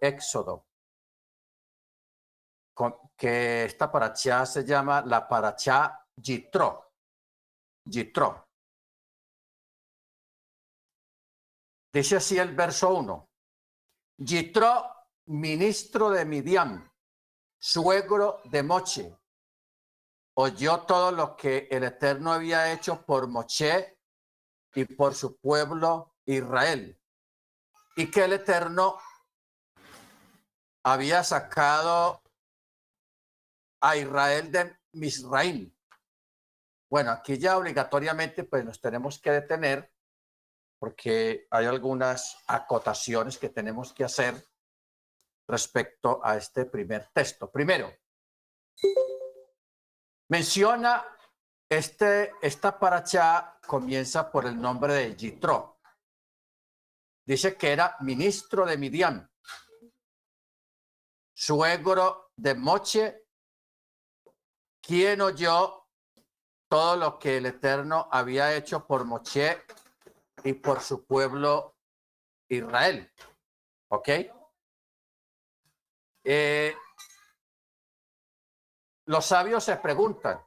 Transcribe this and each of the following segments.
Éxodo, que esta paracha se llama la paracha Yitro. Yitro. Dice así el verso 1. Yitro, ministro de Midian, suegro de Moche, oyó todo lo que el Eterno había hecho por Moche y por su pueblo Israel, y que el Eterno había sacado a Israel de Misraim. Bueno, aquí ya obligatoriamente pues nos tenemos que detener porque hay algunas acotaciones que tenemos que hacer respecto a este primer texto. Primero, menciona este, esta paracha comienza por el nombre de Yitro. Dice que era ministro de Midian, suegro de Moche, quien oyó todo lo que el Eterno había hecho por Moche y por su pueblo Israel. ¿Ok? Eh, los sabios se preguntan,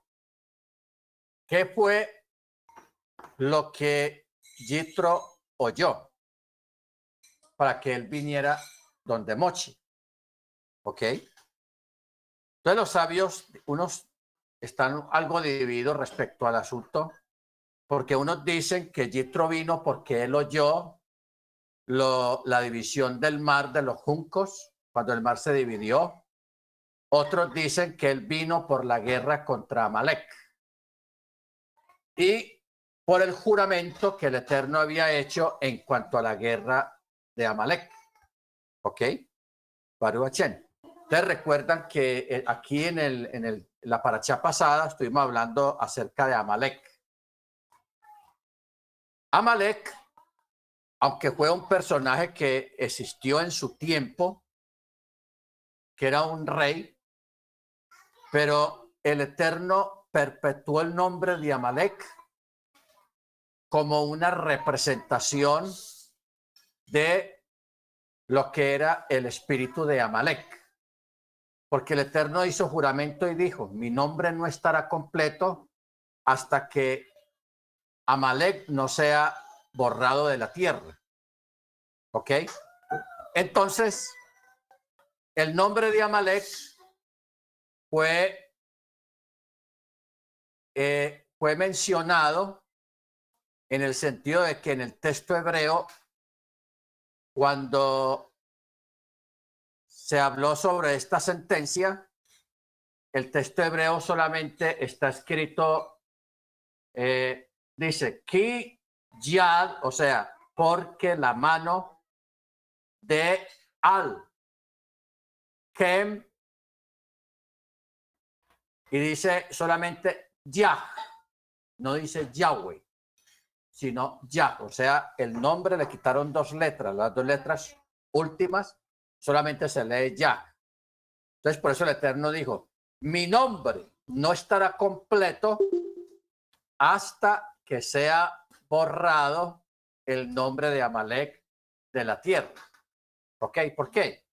¿qué fue lo que Yitro oyó para que él viniera donde Mochi? ¿Ok? Entonces los sabios, unos están algo divididos respecto al asunto porque unos dicen que Yitro vino porque él oyó la división del mar de los juncos, cuando el mar se dividió. Otros dicen que él vino por la guerra contra Amalek y por el juramento que el Eterno había hecho en cuanto a la guerra de Amalek. ¿Ok? Baruachen. Ustedes recuerdan que eh, aquí en, el, en la paracha pasada estuvimos hablando acerca de Amalek Amalek, aunque fue un personaje que existió en su tiempo, que era un rey, pero el Eterno perpetuó el nombre de Amalek como una representación de lo que era el espíritu de Amalek. Porque el Eterno hizo juramento y dijo, mi nombre no estará completo hasta que Amalek no sea borrado de la tierra. ¿Ok? Entonces, el nombre de Amalek fue, eh, fue mencionado en el sentido de que en el texto hebreo, cuando se habló sobre esta sentencia, el texto hebreo solamente está escrito eh, dice, ki yad, o sea, porque la mano de al, kem, y dice solamente Yah, no dice Yahweh, sino Yah, o sea, el nombre le quitaron dos letras, las dos letras últimas solamente se lee Yah. Entonces, por eso el Eterno dijo, mi nombre no estará completo hasta que sea borrado el nombre de Amalek de la tierra. ¿Ok? ¿Por qué?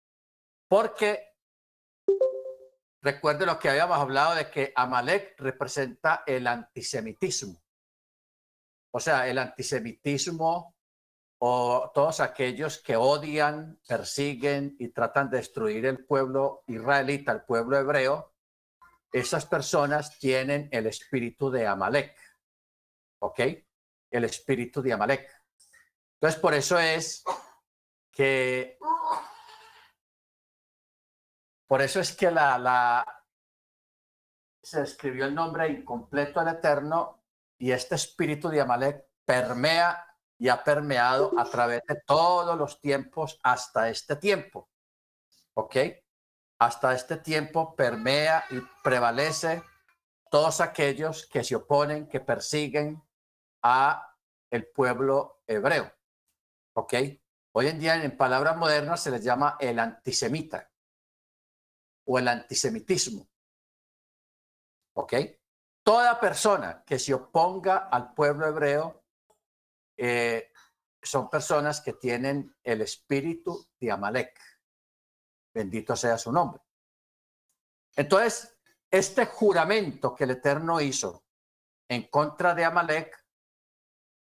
Porque recuerden lo que habíamos hablado de que Amalek representa el antisemitismo. O sea, el antisemitismo o todos aquellos que odian, persiguen y tratan de destruir el pueblo israelita, el pueblo hebreo, esas personas tienen el espíritu de Amalek. ¿ok? El espíritu de Amalek. Entonces, por eso es que, por eso es que la, la, se escribió el nombre incompleto al Eterno y este espíritu de Amalek permea y ha permeado a través de todos los tiempos hasta este tiempo. ¿Ok? Hasta este tiempo permea y prevalece todos aquellos que se oponen, que persiguen, a el pueblo hebreo. ¿Ok? Hoy en día en palabras modernas se les llama el antisemita o el antisemitismo. ¿Ok? Toda persona que se oponga al pueblo hebreo eh, son personas que tienen el espíritu de Amalek. Bendito sea su nombre. Entonces, este juramento que el Eterno hizo en contra de Amalek,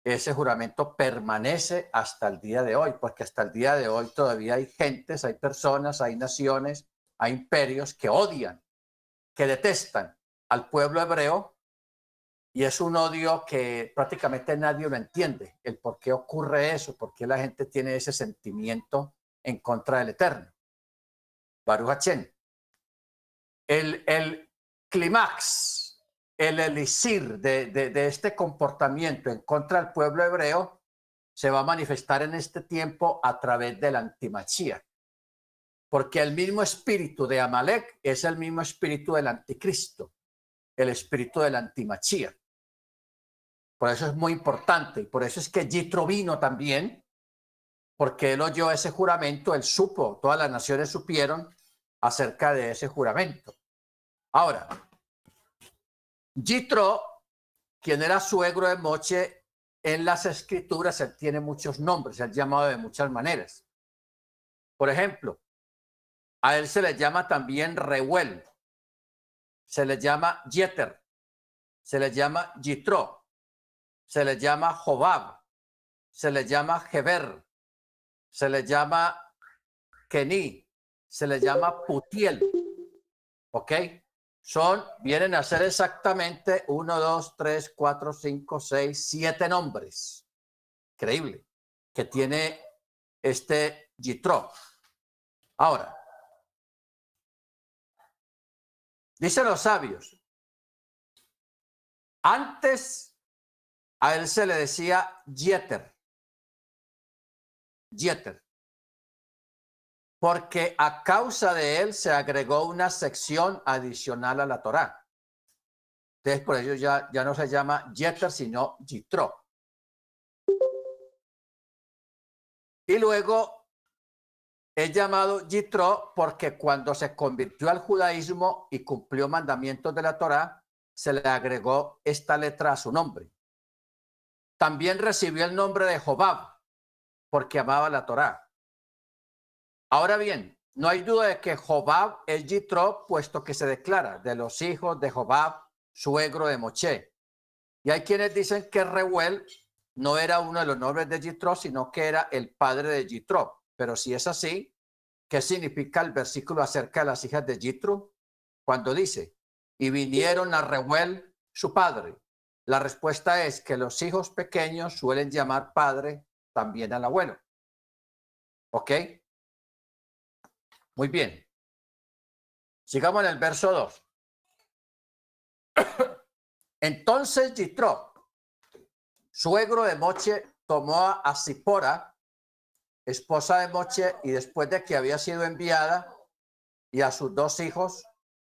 ese juramento permanece hasta el día de hoy, porque hasta el día de hoy todavía hay gentes, hay personas, hay naciones, hay imperios que odian, que detestan al pueblo hebreo y es un odio que prácticamente nadie lo entiende, el por qué ocurre eso, por qué la gente tiene ese sentimiento en contra del Eterno. Baruch El, el clímax, el elixir de, de, este comportamiento en contra del pueblo hebreo se va a manifestar en este tiempo a través del antimachía. Porque el mismo espíritu de Amalek es el mismo espíritu del anticristo, el espíritu del antimachía. Por eso es muy importante y por eso es que Yitro vino también, porque él oyó ese juramento, él supo, todas las naciones supieron acerca de ese juramento. Ahora, Yitro, quien era suegro de Moche, en las escrituras él tiene muchos nombres, ha llamado de muchas maneras. Por ejemplo, a él se le llama también Reuel, se le llama Jeter, se le llama Yitro, se le llama Jobab, se le llama Heber, se le llama Keni, se le llama Putiel. ¿Ok? Son, vienen a ser exactamente uno, dos, tres, cuatro, cinco, seis, siete nombres. Increíble. Que tiene este Yitro. Ahora, dicen los sabios, antes a él se le decía Jeter. Jeter. Porque a causa de él se agregó una sección adicional a la Torá. Entonces, por ello ya, ya no se llama Jeter, sino Jitro. Y luego es llamado Jitro porque cuando se convirtió al judaísmo y cumplió mandamientos de la Torá, se le agregó esta letra a su nombre. También recibió el nombre de Jobab, porque amaba la Torá. Ahora bien, no hay duda de que Jobab es Yitro, puesto que se declara de los hijos de Jobab, suegro de Moche. Y hay quienes dicen que Reuel no era uno de los nombres de Yitro, sino que era el padre de Yitro. Pero si es así, ¿qué significa el versículo acerca de las hijas de Yitro? Cuando dice, y vinieron a Reuel, su padre, la respuesta es que los hijos pequeños suelen llamar padre también al abuelo. ¿Ok? Muy bien. Sigamos en el verso 2. Entonces Yitro, suegro de Moche, tomó a Zipora, esposa de Moche, y después de que había sido enviada, y a sus dos hijos,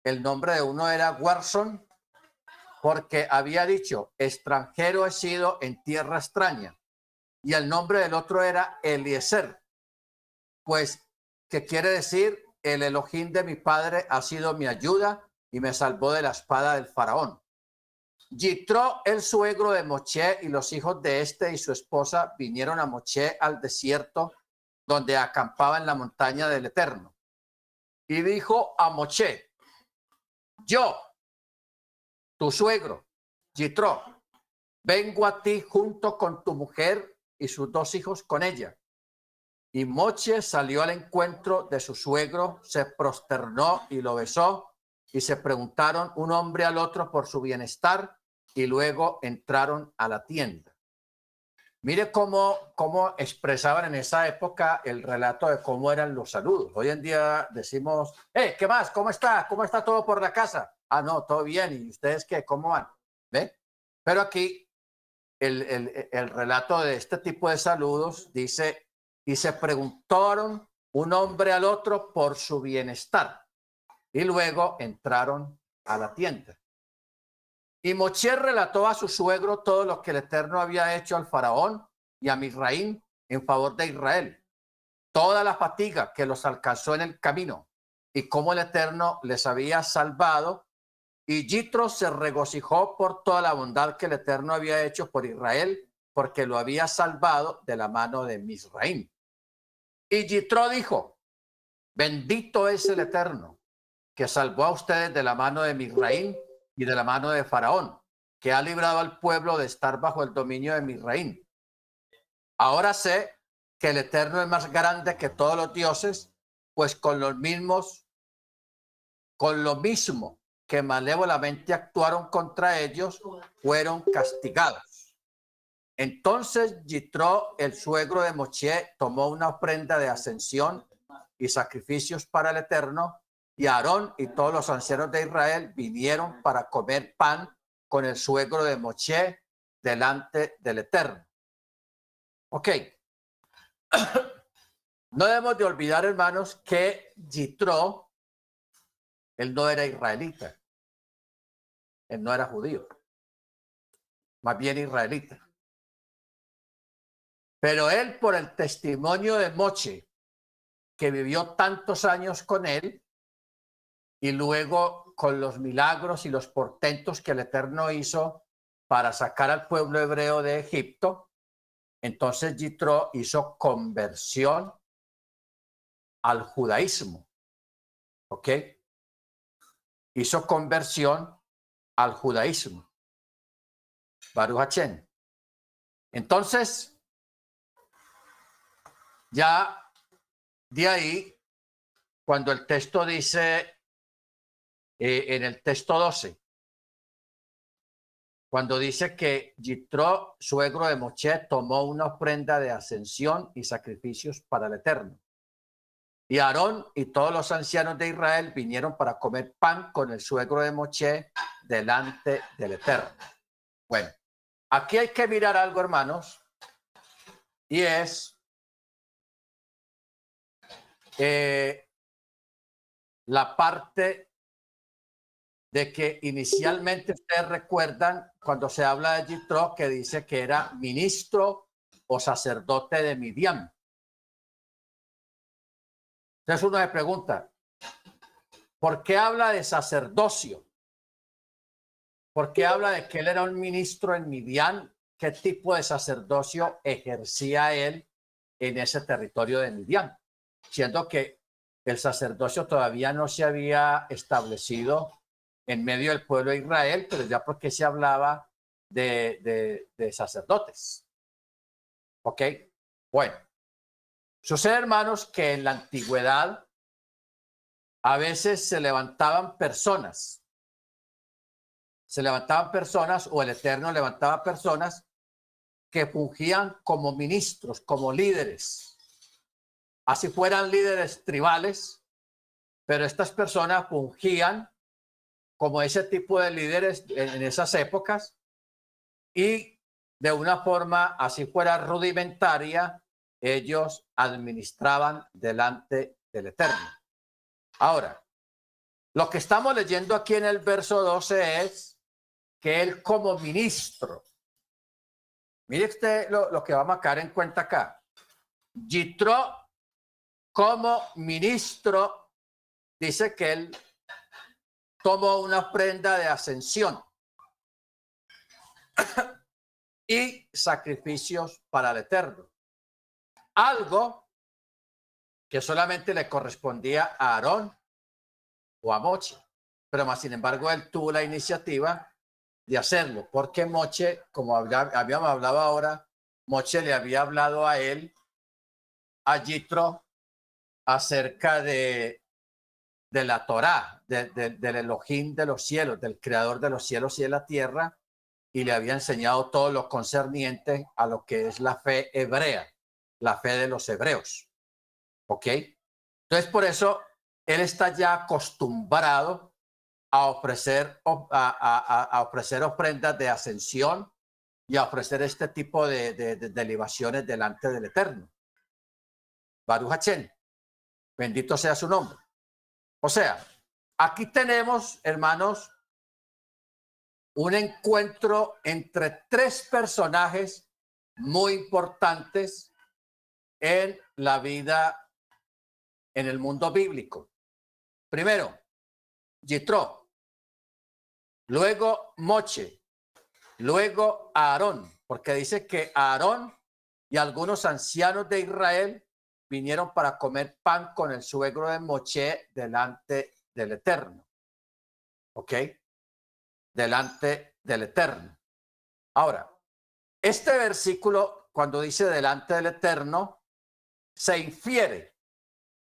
el nombre de uno era Warson porque había dicho, extranjero he sido en tierra extraña. Y el nombre del otro era Eliezer. Pues, ¿qué quiere decir? El Elohim de mi padre ha sido mi ayuda y me salvó de la espada del faraón. Yitro, el suegro de Moche, y los hijos de este y su esposa vinieron a Moche al desierto, donde acampaba en la montaña del Eterno. Y dijo a Moche, yo, tu suegro, Yitro, vengo a ti junto con tu mujer y sus dos hijos con ella. Y Moche salió al encuentro de su suegro, se prosternó y lo besó, y se preguntaron un hombre al otro por su bienestar, y luego entraron a la tienda. Mire cómo, cómo expresaban en esa época el relato de cómo eran los saludos. Hoy en día decimos, eh, ¿qué más? ¿Cómo está? ¿Cómo está todo por la casa? Ah, no, todo bien. ¿Y ustedes qué? ¿Cómo van? ¿Ve? Pero aquí el, el, el relato de este tipo de saludos dice, y se preguntaron un hombre al otro por su bienestar. Y luego entraron a la tienda. Y Moche relató a su suegro todo lo que el Eterno había hecho al faraón y a Misraín en favor de Israel, toda la fatiga que los alcanzó en el camino y cómo el Eterno les había salvado y Yitro se regocijó por toda la bondad que el Eterno había hecho por Israel, porque lo había salvado de la mano de Misraim. Y Yitro dijo, Bendito es el Eterno, que salvó a ustedes de la mano de Misraín y de la mano de Faraón, que ha librado al pueblo de estar bajo el dominio de Misraín. Ahora sé que el Eterno es más grande que todos los dioses, pues con los mismos, con lo mismo que malévolamente actuaron contra ellos, fueron castigados. Entonces Yitro, el suegro de Moche, tomó una ofrenda de ascensión y sacrificios para el Eterno, y Aarón y todos los ancianos de Israel vinieron para comer pan con el suegro de Moche delante del Eterno. Ok. No debemos de olvidar, hermanos, que Yitro, él no era israelita. Él no era judío. Más bien israelita. Pero él, por el testimonio de Moche, que vivió tantos años con él, y luego con los milagros y los portentos que el Eterno hizo para sacar al pueblo hebreo de Egipto, entonces Yitro hizo conversión al judaísmo. ¿Ok? Hizo conversión al judaísmo. Baruch Entonces, ya de ahí, cuando el texto dice eh, en el texto 12, cuando dice que Yitro, suegro de Moche, tomó una ofrenda de ascensión y sacrificios para el Eterno. Y Aarón y todos los ancianos de Israel vinieron para comer pan con el suegro de Moche delante del Eterno. Bueno, aquí hay que mirar algo, hermanos, y es eh, la parte de que inicialmente ustedes recuerdan cuando se habla de Jitro que dice que era ministro o sacerdote de Midian. Entonces uno se pregunta, ¿por qué habla de sacerdocio? ¿Por qué habla de que él era un ministro en Midian? ¿Qué tipo de sacerdocio ejercía él en ese territorio de Midian? Siendo que el sacerdocio todavía no se había establecido en medio del pueblo de Israel, pero ya porque se hablaba de, de, sacerdotes. ¿Ok? Bueno, sucede, hermanos, que en la antigüedad a veces se levantaban personas, se levantaban personas o el Eterno levantaba personas que fungían como ministros, como líderes, así fueran líderes tribales, pero estas personas fungían como ese tipo de líderes en esas épocas y de una forma así fuera rudimentaria, ellos administraban delante del Eterno. Ahora, lo que estamos leyendo aquí en el verso 12 es que él como ministro, mire usted lo, que vamos a caer en cuenta acá, Yitro como ministro dice que él tomó una prenda de ascensión y sacrificios para el Eterno. Algo que solamente le correspondía a Aarón o a Moche, pero más sin embargo él tuvo la iniciativa de hacerlo, porque Moche, como habíamos hablado ahora, Moche le había hablado a él, a Yitro, acerca de de la Torá, del Elohim de los cielos, del creador de los cielos y de la tierra, y le había enseñado todo lo concerniente a lo que es la fe hebrea, la fe de los hebreos. ¿Ok? Entonces, por eso él está ya acostumbrado a ofrecer, a, ofrecer ofrendas de ascensión y a ofrecer este tipo de, de, libaciones delante del Eterno. Baruch bendito sea su nombre. O sea, aquí tenemos, hermanos, un encuentro entre tres personajes muy importantes en la vida, en el mundo bíblico. Primero, Yitro, luego Moche, luego Aarón, porque dice que Aarón y algunos ancianos de Israel vinieron para comer pan con el suegro de Moche delante del Eterno. ¿Ok? Delante del Eterno. Ahora, este versículo, cuando dice delante del Eterno, se infiere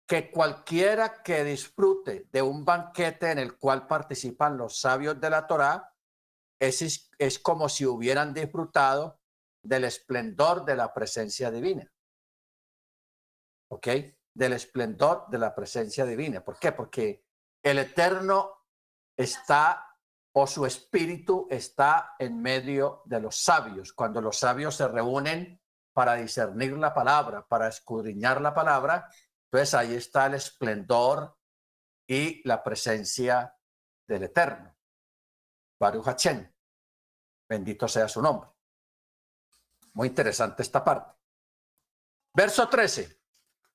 que cualquiera que disfrute de un banquete en el cual participan los sabios de la Torá, es, es como si hubieran disfrutado del esplendor de la presencia divina. ¿Ok? Del esplendor de la presencia divina. ¿Por qué? Porque el Eterno está o su espíritu está en medio de los sabios. Cuando los sabios se reúnen para discernir la palabra, para escudriñar la palabra, entonces ahí está el esplendor y la presencia del Eterno. Baruch Hachem. Bendito sea su nombre. Muy interesante esta parte. Verso 13.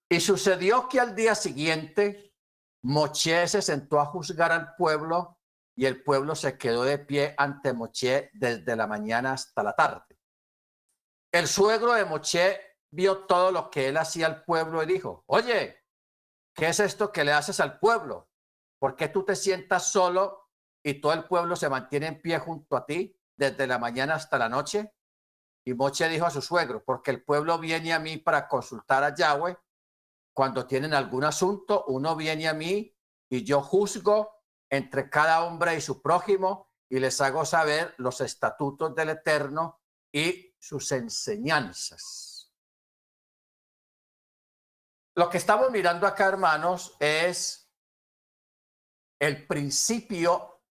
Y sucedió que al día siguiente Moche se sentó a juzgar al pueblo y el pueblo se quedó de pie ante Moche desde la mañana hasta la tarde. El suegro de Moche vio todo lo que él hacía al pueblo y dijo, oye, ¿qué es esto que le haces al pueblo? ¿Por qué tú te sientas solo y todo el pueblo se mantiene en pie junto a ti desde la mañana hasta la noche? Y Moche dijo a su suegro, porque el pueblo viene a mí para consultar a Yahweh. Cuando tienen algún asunto, uno viene a mí y yo juzgo entre cada hombre y su prójimo y les hago saber los estatutos del Eterno y sus enseñanzas. Lo que estamos mirando acá, hermanos, es el principio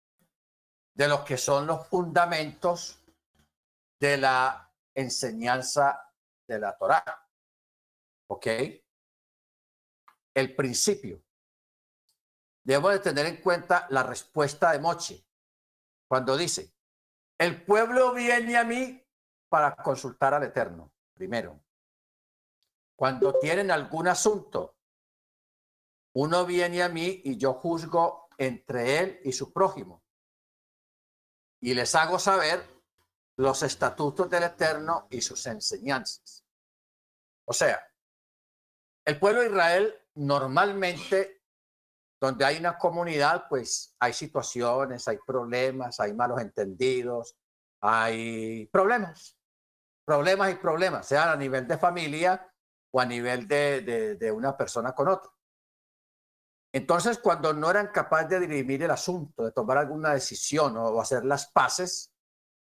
de lo que son los fundamentos de la enseñanza de la Torá. ¿Ok? El principio. Debemos de tener en cuenta la respuesta de Moche cuando dice, el pueblo viene a mí para consultar al Eterno, primero. Cuando tienen algún asunto, uno viene a mí y yo juzgo entre él y su prójimo. Y les hago saber los estatutos del Eterno y sus enseñanzas. O sea, el pueblo de Israel normalmente, donde hay una comunidad, pues hay situaciones, hay problemas, hay malos entendidos, hay problemas, problemas y problemas, sean a nivel de familia o a nivel de, de una persona con otra. Entonces, cuando no eran capaces de dirimir el asunto, de tomar alguna decisión o hacer las paces,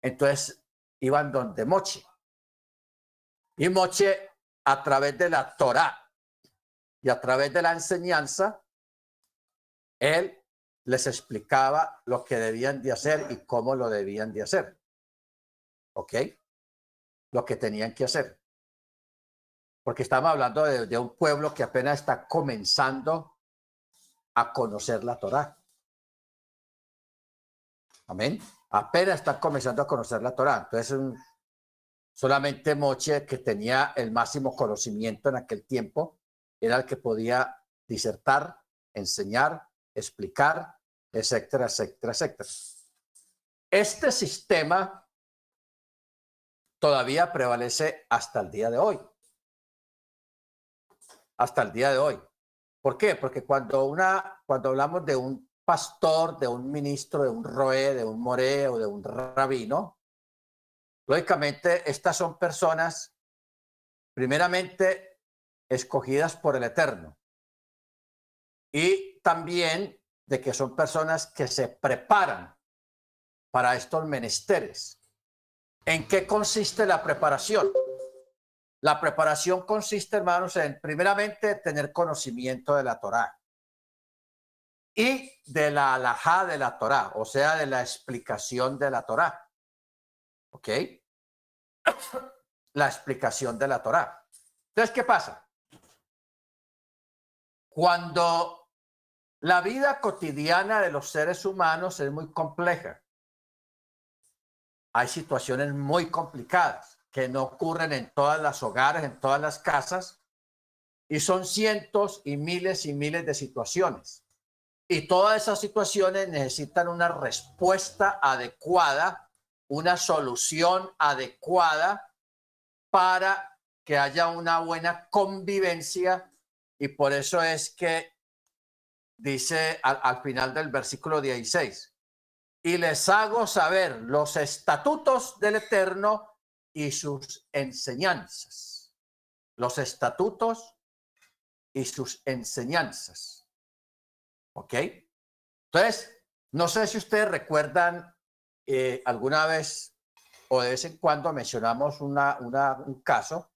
entonces iban donde Moche. Y Moche, a través de la Torá y a través de la enseñanza, él les explicaba lo que debían de hacer y cómo lo debían de hacer. ¿Ok? Lo que tenían que hacer. Porque estamos hablando de, de un pueblo que apenas está comenzando a conocer la Torá. Amén apenas está comenzando a conocer la Torá. Entonces, solamente Moche, que tenía el máximo conocimiento en aquel tiempo, era el que podía disertar, enseñar, explicar, etcétera, etcétera, etcétera. Este sistema todavía prevalece hasta el día de hoy. Hasta el día de hoy. ¿Por qué? Porque cuando, una, cuando hablamos de un pastor, de un ministro, de un roe, de un more o de un rabino. Lógicamente, estas son personas primeramente escogidas por el Eterno y también de que son personas que se preparan para estos menesteres. ¿En qué consiste la preparación? La preparación consiste, hermanos, en primeramente tener conocimiento de la Torá y de la alajá de la Torá, o sea, de la explicación de la Torá. ¿Ok? la explicación de la Torá. Entonces, ¿qué pasa? Cuando la vida cotidiana de los seres humanos es muy compleja, hay situaciones muy complicadas que no ocurren en todas las hogares, en todas las casas, y son cientos y miles y miles de situaciones. Y todas esas situaciones necesitan una respuesta adecuada, una solución adecuada para que haya una buena convivencia. Y por eso es que dice al, al final del versículo 16, y les hago saber los estatutos del Eterno y sus enseñanzas. Los estatutos y sus enseñanzas. ¿Ok? Entonces, no sé si ustedes recuerdan eh, alguna vez o de vez en cuando mencionamos una, un caso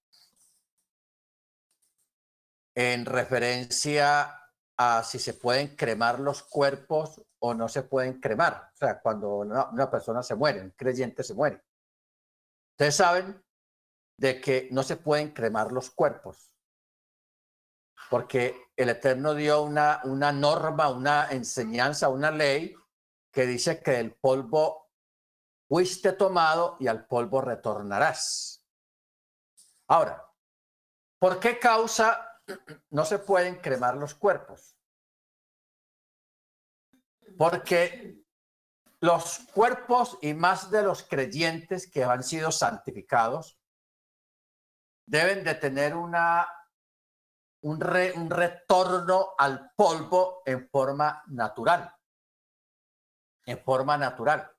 en referencia a si se pueden cremar los cuerpos o no se pueden cremar. O sea, cuando una, persona se muere, un creyente se muere. Ustedes saben de que no se pueden cremar los cuerpos, porque el Eterno dio una, una norma, una enseñanza, una ley que dice que el polvo fuiste tomado y al polvo retornarás. Ahora, ¿por qué causa no se pueden cremar los cuerpos? Porque los cuerpos y más de los creyentes que han sido santificados deben de tener una, un, re, un retorno al polvo en forma natural. En forma natural.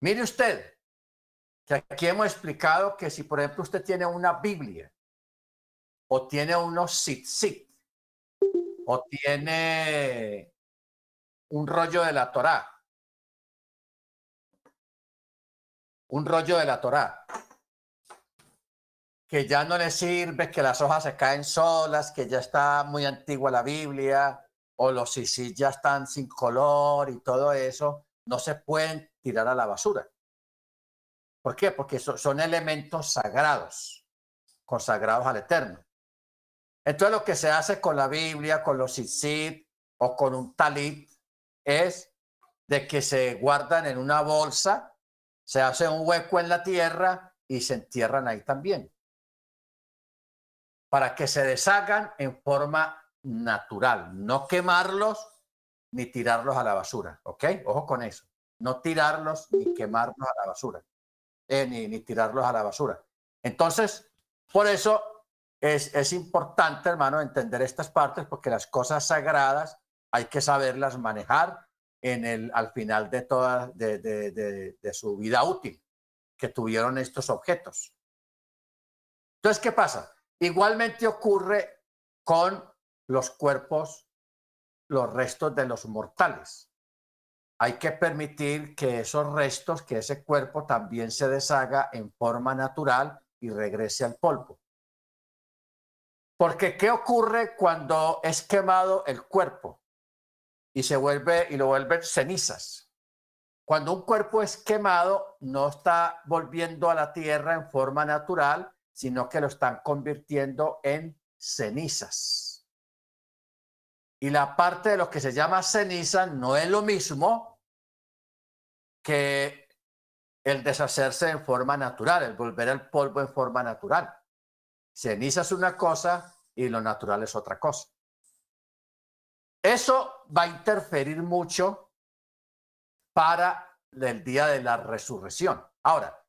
Mire usted, que aquí hemos explicado que si, por ejemplo, usted tiene una Biblia o tiene unos sit o tiene un rollo de la Torá, un rollo de la Torá, que ya no le sirve, que las hojas se caen solas, que ya está muy antigua la Biblia, o los sisis ya están sin color y todo eso, no se pueden tirar a la basura. ¿Por qué? Porque son elementos sagrados, consagrados al Eterno. Entonces lo que se hace con la Biblia, con los sisit o con un talit es de que se guardan en una bolsa se hace un hueco en la tierra y se entierran ahí también. Para que se deshagan en forma natural, no quemarlos ni tirarlos a la basura, ¿ok? Ojo con eso, no tirarlos ni quemarlos a la basura, eh, ni, ni tirarlos a la basura. Entonces, por eso es, es importante, hermano, entender estas partes, porque las cosas sagradas hay que saberlas manejar en el, al final de toda de, de, su vida útil que tuvieron estos objetos. Entonces, ¿qué pasa? Igualmente ocurre con los cuerpos, los restos de los mortales. Hay que permitir que esos restos, que ese cuerpo también se deshaga en forma natural y regrese al polvo. Porque ¿qué ocurre cuando es quemado el cuerpo? Y se vuelve y lo vuelven cenizas. Cuando un cuerpo es quemado, no está volviendo a la tierra en forma natural, sino que lo están convirtiendo en cenizas. Y la parte de lo que se llama ceniza no es lo mismo que el deshacerse en forma natural, el volver al polvo en forma natural. Ceniza es una cosa y lo natural es otra cosa. Eso va a interferir mucho para el día de la resurrección. Ahora,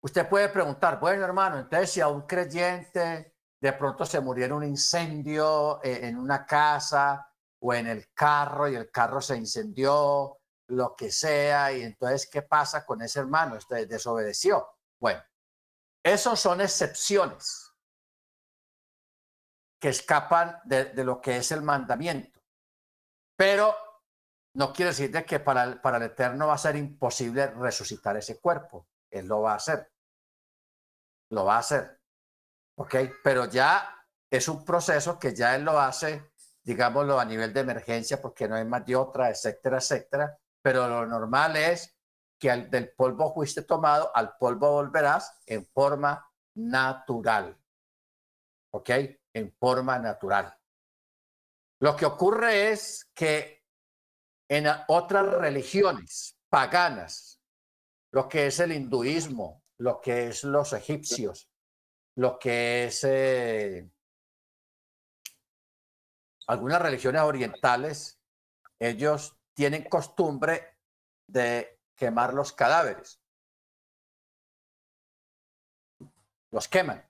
usted puede preguntar, bueno hermano, entonces si a un creyente de pronto se murió en un incendio eh, en una casa o en el carro y el carro se incendió, lo que sea, y entonces, ¿qué pasa con ese hermano? Este desobedeció. Bueno, esos son excepciones que escapan de, lo que es el mandamiento. Pero no quiere decir de que para el, para el Eterno va a ser imposible resucitar ese cuerpo. Él lo va a hacer. Lo va a hacer. ¿Ok? Pero ya es un proceso que ya Él lo hace, digámoslo, a nivel de emergencia, porque no hay más de otra, etcétera, etcétera. Pero lo normal es que del polvo fuiste tomado, al polvo volverás en forma natural. ¿Ok? En forma natural. Lo que ocurre es que en otras religiones paganas, lo que es el hinduismo, lo que es los egipcios, lo que es eh, algunas religiones orientales, ellos tienen costumbre de quemar los cadáveres. Los queman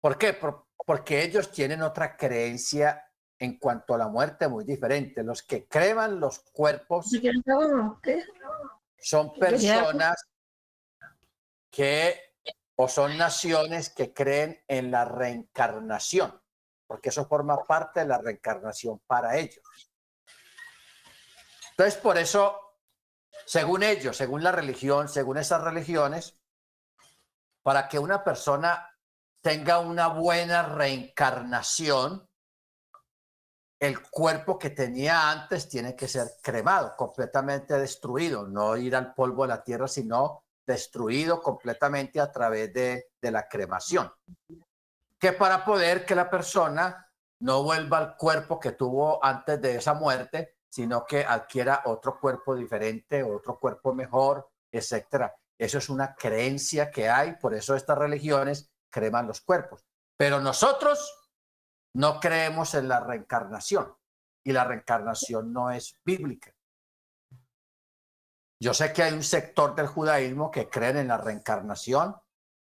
¿Por qué? porque ellos tienen otra creencia en cuanto a la muerte muy diferente. Los que creman los cuerpos son personas que o son naciones que creen en la reencarnación, porque eso forma parte de la reencarnación para ellos. Entonces, por eso, según ellos, según la religión, según esas religiones, para que una persona tenga una buena reencarnación, el cuerpo que tenía antes tiene que ser cremado, completamente destruido, no ir al polvo de la tierra, sino destruido completamente a través de, la cremación. Que para poder que la persona no vuelva al cuerpo que tuvo antes de esa muerte, sino que adquiera otro cuerpo diferente, otro cuerpo mejor, etcétera. Eso es una creencia que hay, por eso estas religiones creman los cuerpos. Pero nosotros no creemos en la reencarnación y la reencarnación no es bíblica. Yo sé que hay un sector del judaísmo que creen en la reencarnación,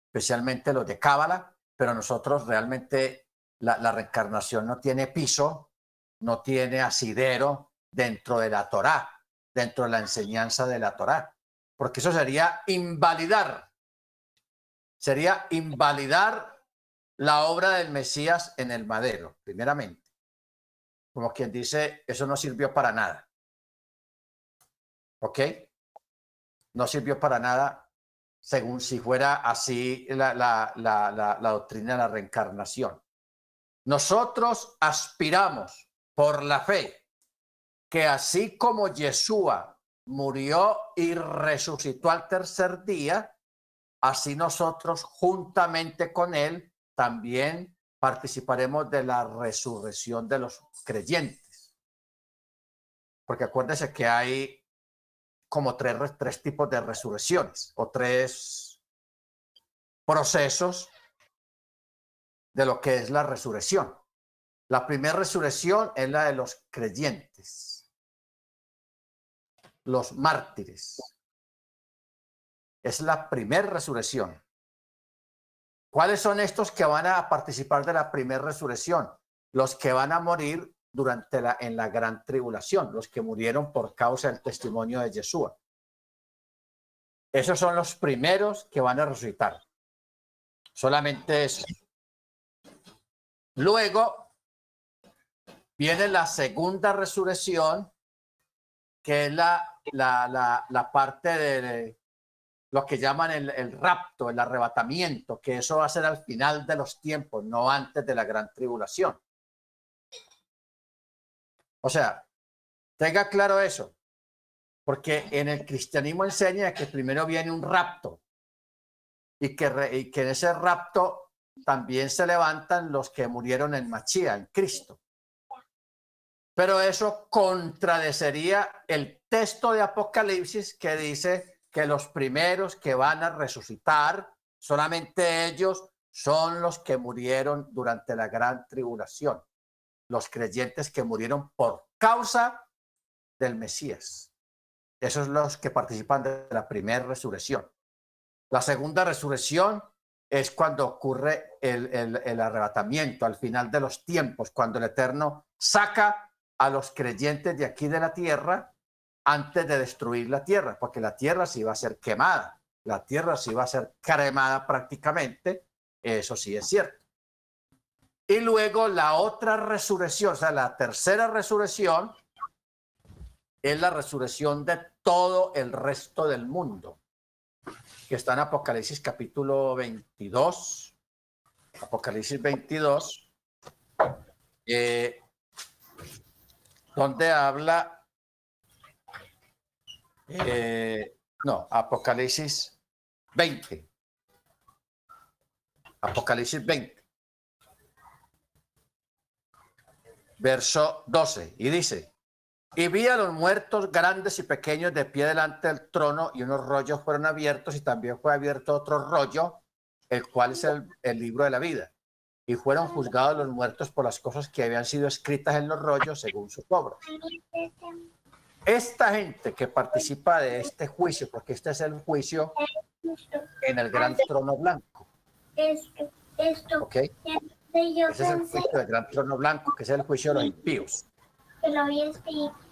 especialmente los de Cábala, pero nosotros realmente la, reencarnación no tiene piso, no tiene asidero dentro de la Torá, dentro de la enseñanza de la Torá, porque eso sería invalidar, sería invalidar la obra del Mesías en el madero, primeramente. Como quien dice, eso no sirvió para nada. ¿Ok? no sirvió para nada, según si fuera así la, doctrina de la reencarnación. Nosotros aspiramos por la fe que así como Yeshua murió y resucitó al tercer día, así nosotros juntamente con él también participaremos de la resurrección de los creyentes. Porque acuérdense que hay como tres, tres tipos de resurrecciones o tres procesos de lo que es la resurrección. La primera resurrección es la de los creyentes, los mártires. Es la primera resurrección. ¿Cuáles son estos que van a participar de la primera resurrección? Los que van a morir durante la, en la gran tribulación, los que murieron por causa del testimonio de Yeshua. Esos son los primeros que van a resucitar. Solamente eso. Luego viene la segunda resurrección, que es la, la, la, parte de lo que llaman el, el rapto, el arrebatamiento, que eso va a ser al final de los tiempos, no antes de la gran tribulación. O sea, tenga claro eso, porque en el cristianismo enseña que primero viene un rapto y que, que en ese rapto también se levantan los que murieron en Machía, en Cristo. Pero eso contradecería el texto de Apocalipsis que dice que los primeros que van a resucitar, solamente ellos son los que murieron durante la gran tribulación los creyentes que murieron por causa del Mesías. Esos son los que participan de la primera resurrección. La segunda resurrección es cuando ocurre el, arrebatamiento al final de los tiempos, cuando el Eterno saca a los creyentes de aquí de la tierra antes de destruir la tierra, porque la tierra sí va a ser quemada, la tierra sí va a ser cremada prácticamente, eso sí es cierto. Y luego la otra resurrección, o sea, la tercera resurrección, es la resurrección de todo el resto del mundo, que está en Apocalipsis capítulo 22. Apocalipsis 22, eh, donde habla, eh, no, Apocalipsis 20. Apocalipsis 20. verso 12, y dice, y vi a los muertos grandes y pequeños de pie delante del trono, y unos rollos fueron abiertos, y también fue abierto otro rollo, el cual es el, el libro de la vida. Y fueron juzgados los muertos por las cosas que habían sido escritas en los rollos según su obra. Esta gente que participa de este juicio, porque este es el juicio en el gran trono blanco. esto. Yo Ese es el juicio del gran trono blanco, que es el juicio de los impíos. O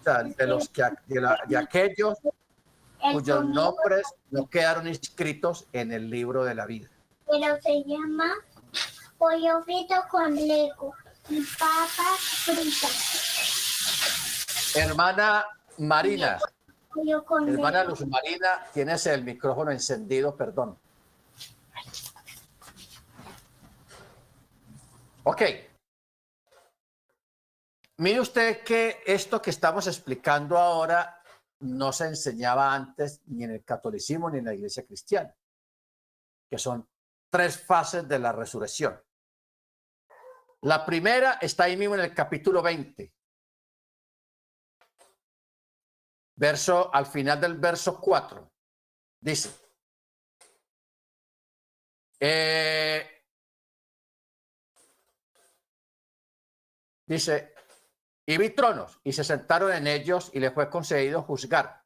sea, de, los que, de, la- de aquellos El cuyos nombres no quedaron inscritos en el libro de la vida. Pero se llama pollo frito con lego y papas fritas. Hermana Marina, con hermana. Luz Marina, tienes el micrófono encendido, perdón. Ok. Mire usted que esto que estamos explicando ahora no se enseñaba antes ni en el catolicismo ni en la iglesia cristiana, que son tres fases de la resurrección. La primera está ahí mismo en el capítulo 20, verso al final del verso 4. Dice, eh, dice, y vi tronos y se sentaron en ellos y le fue concedido juzgar.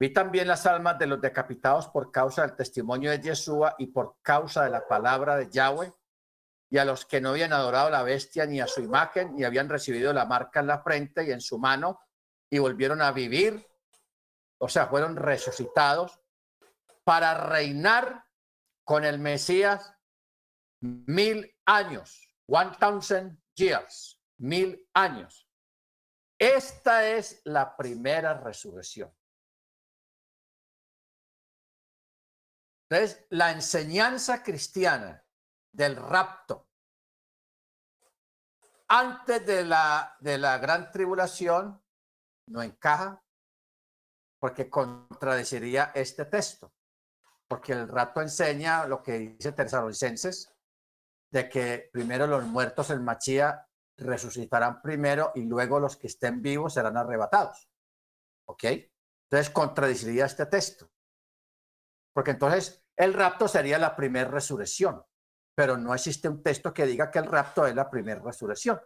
Vi también las almas de los decapitados por causa del testimonio de Yeshua y por causa de la palabra de Yahweh y a los que no habían adorado a la bestia ni a su imagen ni habían recibido la marca en la frente y en su mano y volvieron a vivir, o sea, fueron resucitados para reinar con el Mesías mil años, one thousand years, mil años. Esta es la primera resurrección. Entonces, la enseñanza cristiana del rapto antes de la, de la gran tribulación no encaja porque contradeciría este texto. Porque el rapto enseña lo que dice Tesalonicenses, de que primero los muertos en Machía resucitarán primero y luego los que estén vivos serán arrebatados. ¿Ok? Entonces contradeciría este texto. Porque entonces el rapto sería la primera resurrección, pero no existe un texto que diga que el rapto es la primera resurrección.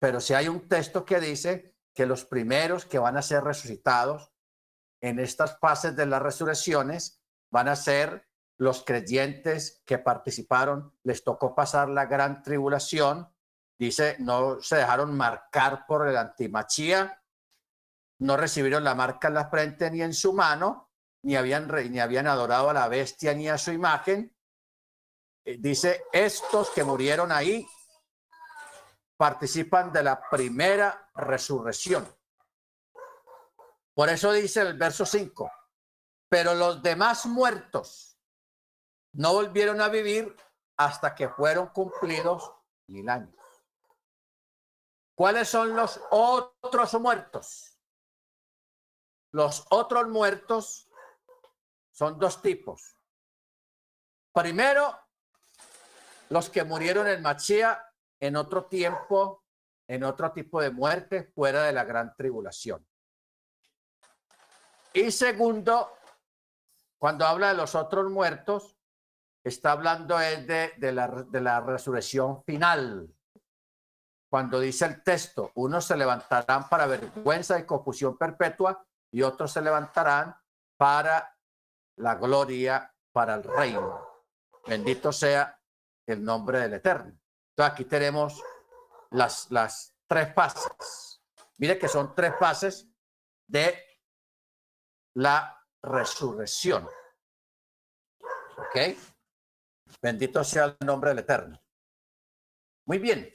Pero si hay un texto que dice que los primeros que van a ser resucitados en estas fases de las resurrecciones van a ser los creyentes que participaron, les tocó pasar la gran tribulación, dice, no se dejaron marcar por el antimachía, no recibieron la marca en la frente ni en su mano, ni habían, ni habían adorado a la bestia ni a su imagen. Eh, Dice, estos que murieron ahí participan de la primera resurrección. Por eso dice el verso 5, pero los demás muertos no volvieron a vivir hasta que fueron cumplidos mil años. ¿Cuáles son los otros muertos? Los otros muertos son dos tipos. Primero, los que murieron en Machía en otro tiempo, en otro tipo de muerte, fuera de la gran tribulación. Y segundo, cuando habla de los otros muertos, está hablando de la, de la resurrección final. Cuando dice el texto, unos se levantarán para vergüenza y confusión perpetua y otros se levantarán para la gloria, para el reino. Bendito sea el nombre del Eterno. Entonces aquí tenemos las, las tres fases. Mire que son tres fases de la resurrección. ¿Ok? Bendito sea el nombre del Eterno. Muy bien.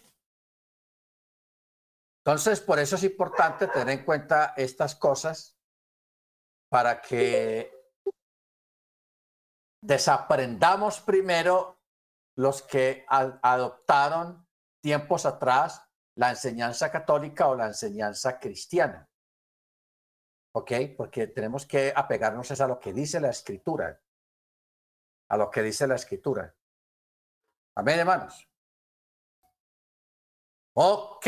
Entonces, por eso es importante tener en cuenta estas cosas para que desaprendamos primero los que adoptaron tiempos atrás la enseñanza católica o la enseñanza cristiana. ¿Ok? Porque tenemos que apegarnos a lo que dice la escritura. A lo que dice la escritura. Amén, hermanos. Ok.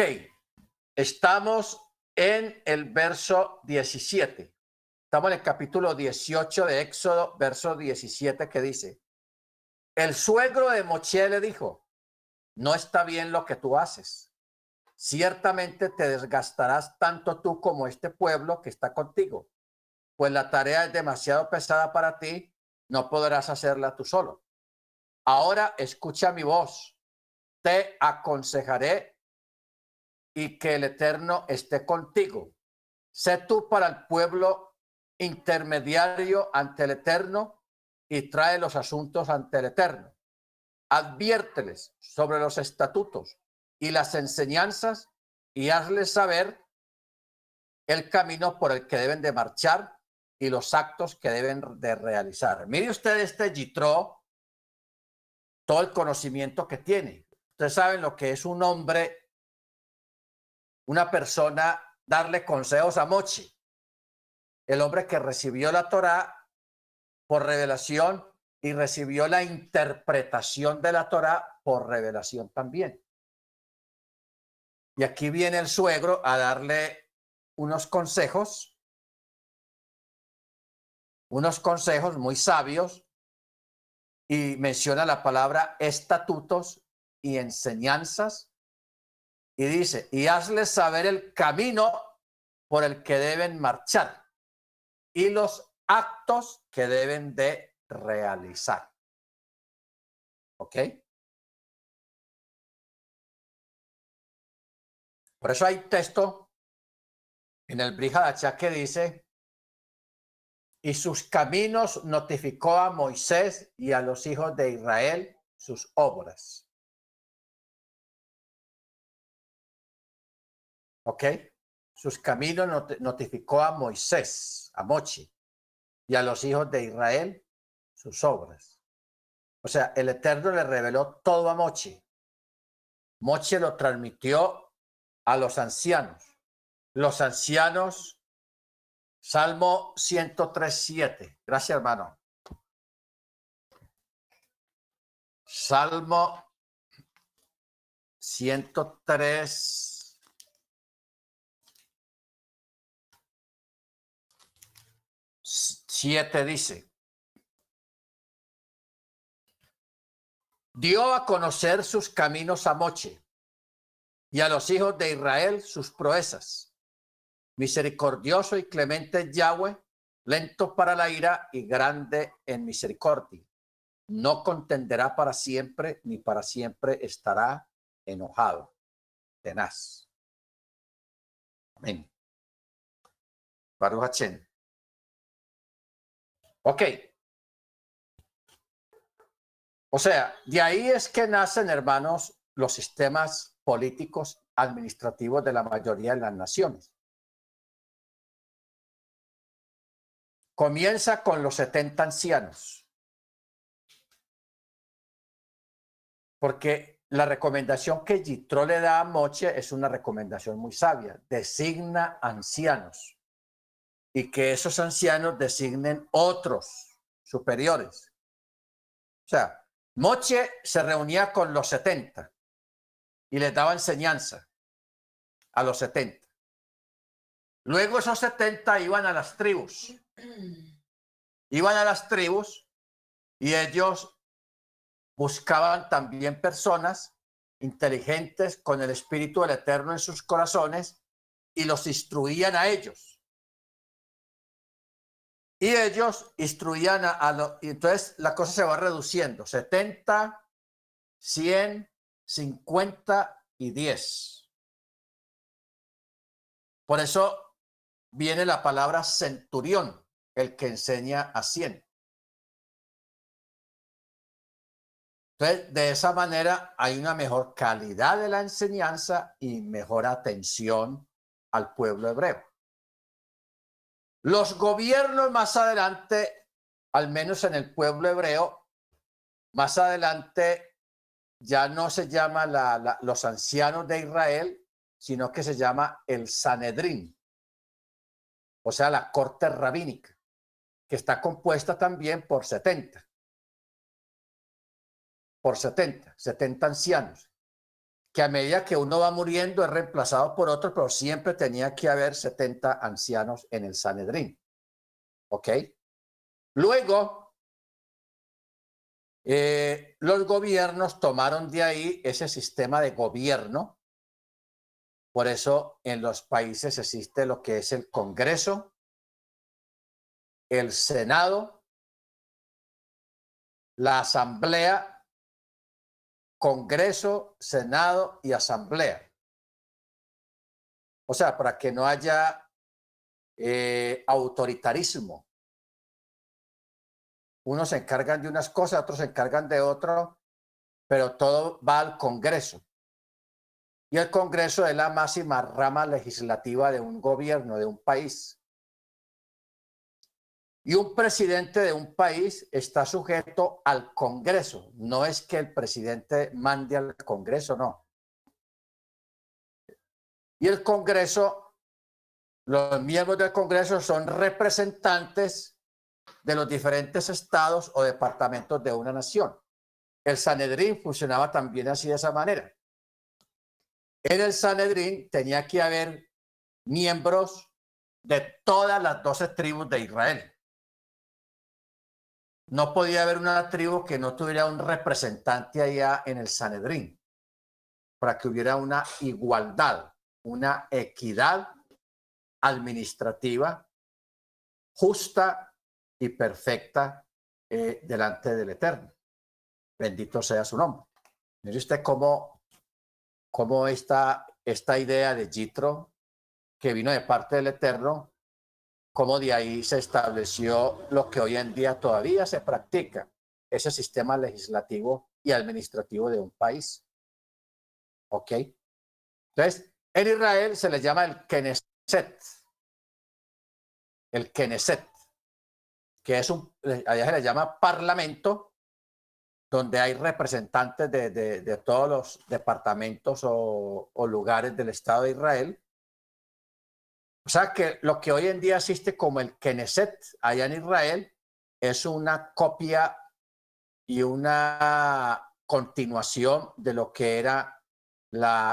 Estamos en el verso 17. Estamos en el capítulo 18 de Éxodo, verso 17, que dice, el suegro de Moche le dijo, no está bien lo que tú haces. Ciertamente te desgastarás tanto tú como este pueblo que está contigo, pues la tarea es demasiado pesada para ti, no podrás hacerla tú solo. Ahora escucha mi voz, te aconsejaré y que el Eterno esté contigo. Sé tú para el pueblo intermediario ante el Eterno y trae los asuntos ante el Eterno. Adviérteles sobre los estatutos y las enseñanzas y hazles saber el camino por el que deben de marchar y los actos que deben de realizar. Mire usted este Yitro, todo el conocimiento que tiene. Ustedes saben lo que es un hombre, una persona, darle consejos a Mochi, el hombre que recibió la Torá por revelación y recibió la interpretación de la Torá por revelación también. Y aquí viene el suegro a darle unos consejos unos consejos muy sabios y menciona la palabra estatutos y enseñanzas y dice, y hazles saber el camino por el que deben marchar y los actos que deben de realizar. ¿Ok? Por eso hay texto en el Brihadacha que dice, y sus caminos notificó a Moisés y a los hijos de Israel sus obras. ¿Ok? Sus caminos notificó a Moisés, a Mochi, y a los hijos de Israel sus obras. O sea, el Eterno le reveló todo a Mochi. Mochi lo transmitió a los ancianos. Los ancianos Salmo 103.7. Gracias, hermano. Salmo 103. 7 dice, dio a conocer sus caminos a Moche y a los hijos de Israel sus proezas Misericordioso y clemente Yahweh, lento para la ira y grande en misericordia. No contenderá para siempre, ni para siempre estará enojado. Tenaz. Amén. Baruch Ok. O sea, de ahí es que nacen, hermanos, los sistemas políticos administrativos de la mayoría de las naciones. Comienza con los 70 ancianos. Porque la recomendación que Yitro le da a Moche es una recomendación muy sabia. Designa ancianos y que esos ancianos designen otros superiores. O sea, Moche se reunía con los 70 y les daba enseñanza a los 70. Luego esos 70 iban a las tribus Iban a las tribus y ellos buscaban también personas inteligentes con el Espíritu del Eterno en sus corazones y los instruían a ellos. Y ellos instruían a, los... Y entonces la cosa se va reduciendo. 70, 100, 50 y 10. Por eso viene la palabra centurión el que enseña a 100. Entonces, de esa manera hay una mejor calidad de la enseñanza y mejor atención al pueblo hebreo. Los gobiernos más adelante, al menos en el pueblo hebreo, más adelante ya no se llama los ancianos de Israel, sino que se llama el Sanedrín, o sea, la corte rabínica que está compuesta también por 70. Por 70, 70 ancianos, que a medida que uno va muriendo es reemplazado por otro, pero siempre tenía que haber 70 ancianos en el Sanedrín. ¿Ok? Luego, eh, los gobiernos tomaron de ahí ese sistema de gobierno. Por eso en los países existe lo que es el Congreso, el Senado, la Asamblea Congreso, Senado y Asamblea. O sea, para que no haya eh, autoritarismo. Unos se encargan de unas cosas, otros se encargan de otro, pero todo va al Congreso. Y el Congreso es la máxima rama legislativa de un gobierno, de un país. Y un presidente de un país está sujeto al Congreso. No es que el presidente mande al Congreso, no. Y el Congreso, los miembros del Congreso son representantes de los diferentes estados o departamentos de una nación. El Sanedrín funcionaba también así de esa manera. En el Sanedrín tenía que haber miembros de todas las doce tribus de Israel. No podía haber una tribu que no tuviera un representante allá en el Sanedrín para que hubiera una igualdad una equidad administrativa justa y perfecta eh, delante del Eterno. Bendito sea su nombre. Mire usted cómo, cómo esta, esta idea de Jitro, que vino de parte del Eterno, cómo de ahí se estableció lo que hoy en día todavía se practica, ese sistema legislativo y administrativo de un país. ¿Ok? Entonces, en Israel se le llama el Knesset. El Knesset, que es un, allá se le llama parlamento, donde hay representantes de, todos los departamentos o, lugares del Estado de Israel. O sea que lo que hoy en día existe como el Knesset allá en Israel es una copia y una continuación de lo que era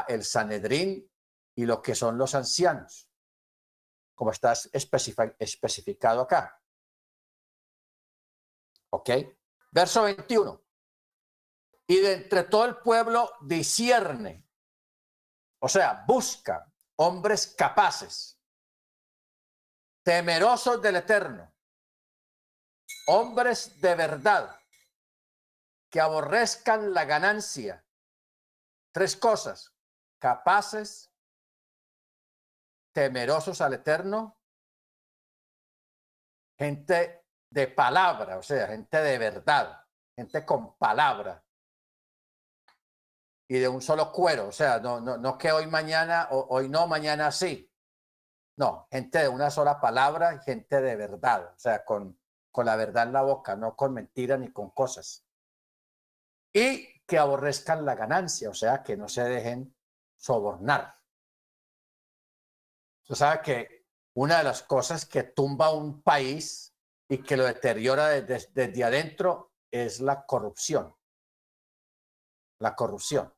el Sanedrín y lo que son los ancianos, como está especificado acá. ¿Ok? Verso 21. Y de entre todo el pueblo discierne, o sea, busca hombres capaces, temerosos del Eterno, hombres de verdad, que aborrezcan la ganancia. Tres cosas, capaces, temerosos al Eterno, gente de palabra, o sea, gente de verdad, gente con palabra y de un solo cuero, o sea, no, no, no que hoy mañana, hoy no, mañana sí. No, gente de una sola palabra gente de verdad, o sea, con, con la verdad en la boca, no con mentiras ni con cosas. Y que aborrezcan la ganancia, o sea, que no se dejen sobornar. Tú sabes que una de las cosas que tumba un país y que lo deteriora desde, adentro es la corrupción. La corrupción.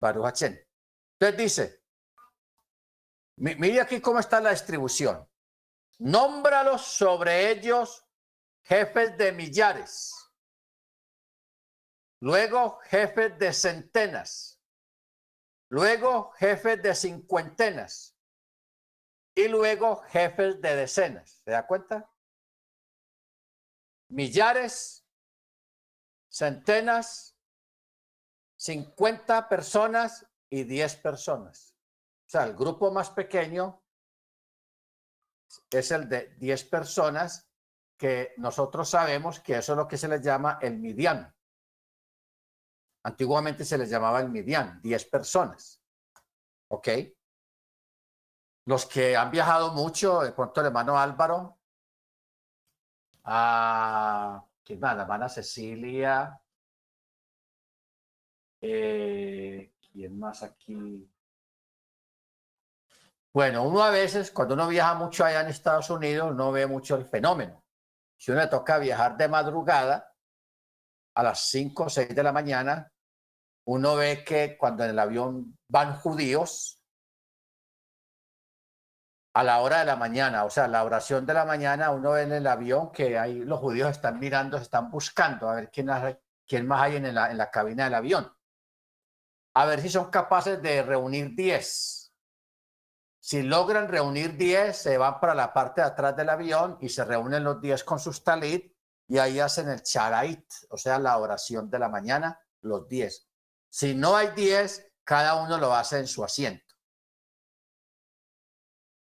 Baruch Entonces dice, mire aquí cómo está la distribución. Nómbralos sobre ellos jefes de millares. Luego jefes de centenas. Luego jefes de cincuentenas y luego jefes de decenas. ¿Se da cuenta? Millares, centenas, 50 personas y 10 personas. O sea, el grupo más pequeño es el de 10 personas que nosotros sabemos que eso es lo que se les llama el midian. Antiguamente se les llamaba el midian, 10 personas. ¿Ok? los que han viajado mucho, de pronto el hermano Álvaro, a ¿quién más? La hermana Cecilia, eh, ¿quién más aquí? Bueno, uno a veces, cuando uno viaja mucho allá en Estados Unidos, no ve mucho el fenómeno. Si uno le toca viajar de madrugada, a las 5 o 6 de la mañana, uno ve que cuando en el avión van judíos, a la hora de la mañana, o sea, la oración de la mañana, uno ve en el avión que ahí los judíos están mirando, están buscando a ver quién, quién más hay en la, en la cabina del avión. A ver si son capaces de reunir 10. Si logran reunir 10, se van para la parte de atrás del avión y se reúnen los 10 con sus talit y ahí hacen el charait, o sea, la oración de la mañana, los 10. Si no hay 10, cada uno lo hace en su asiento.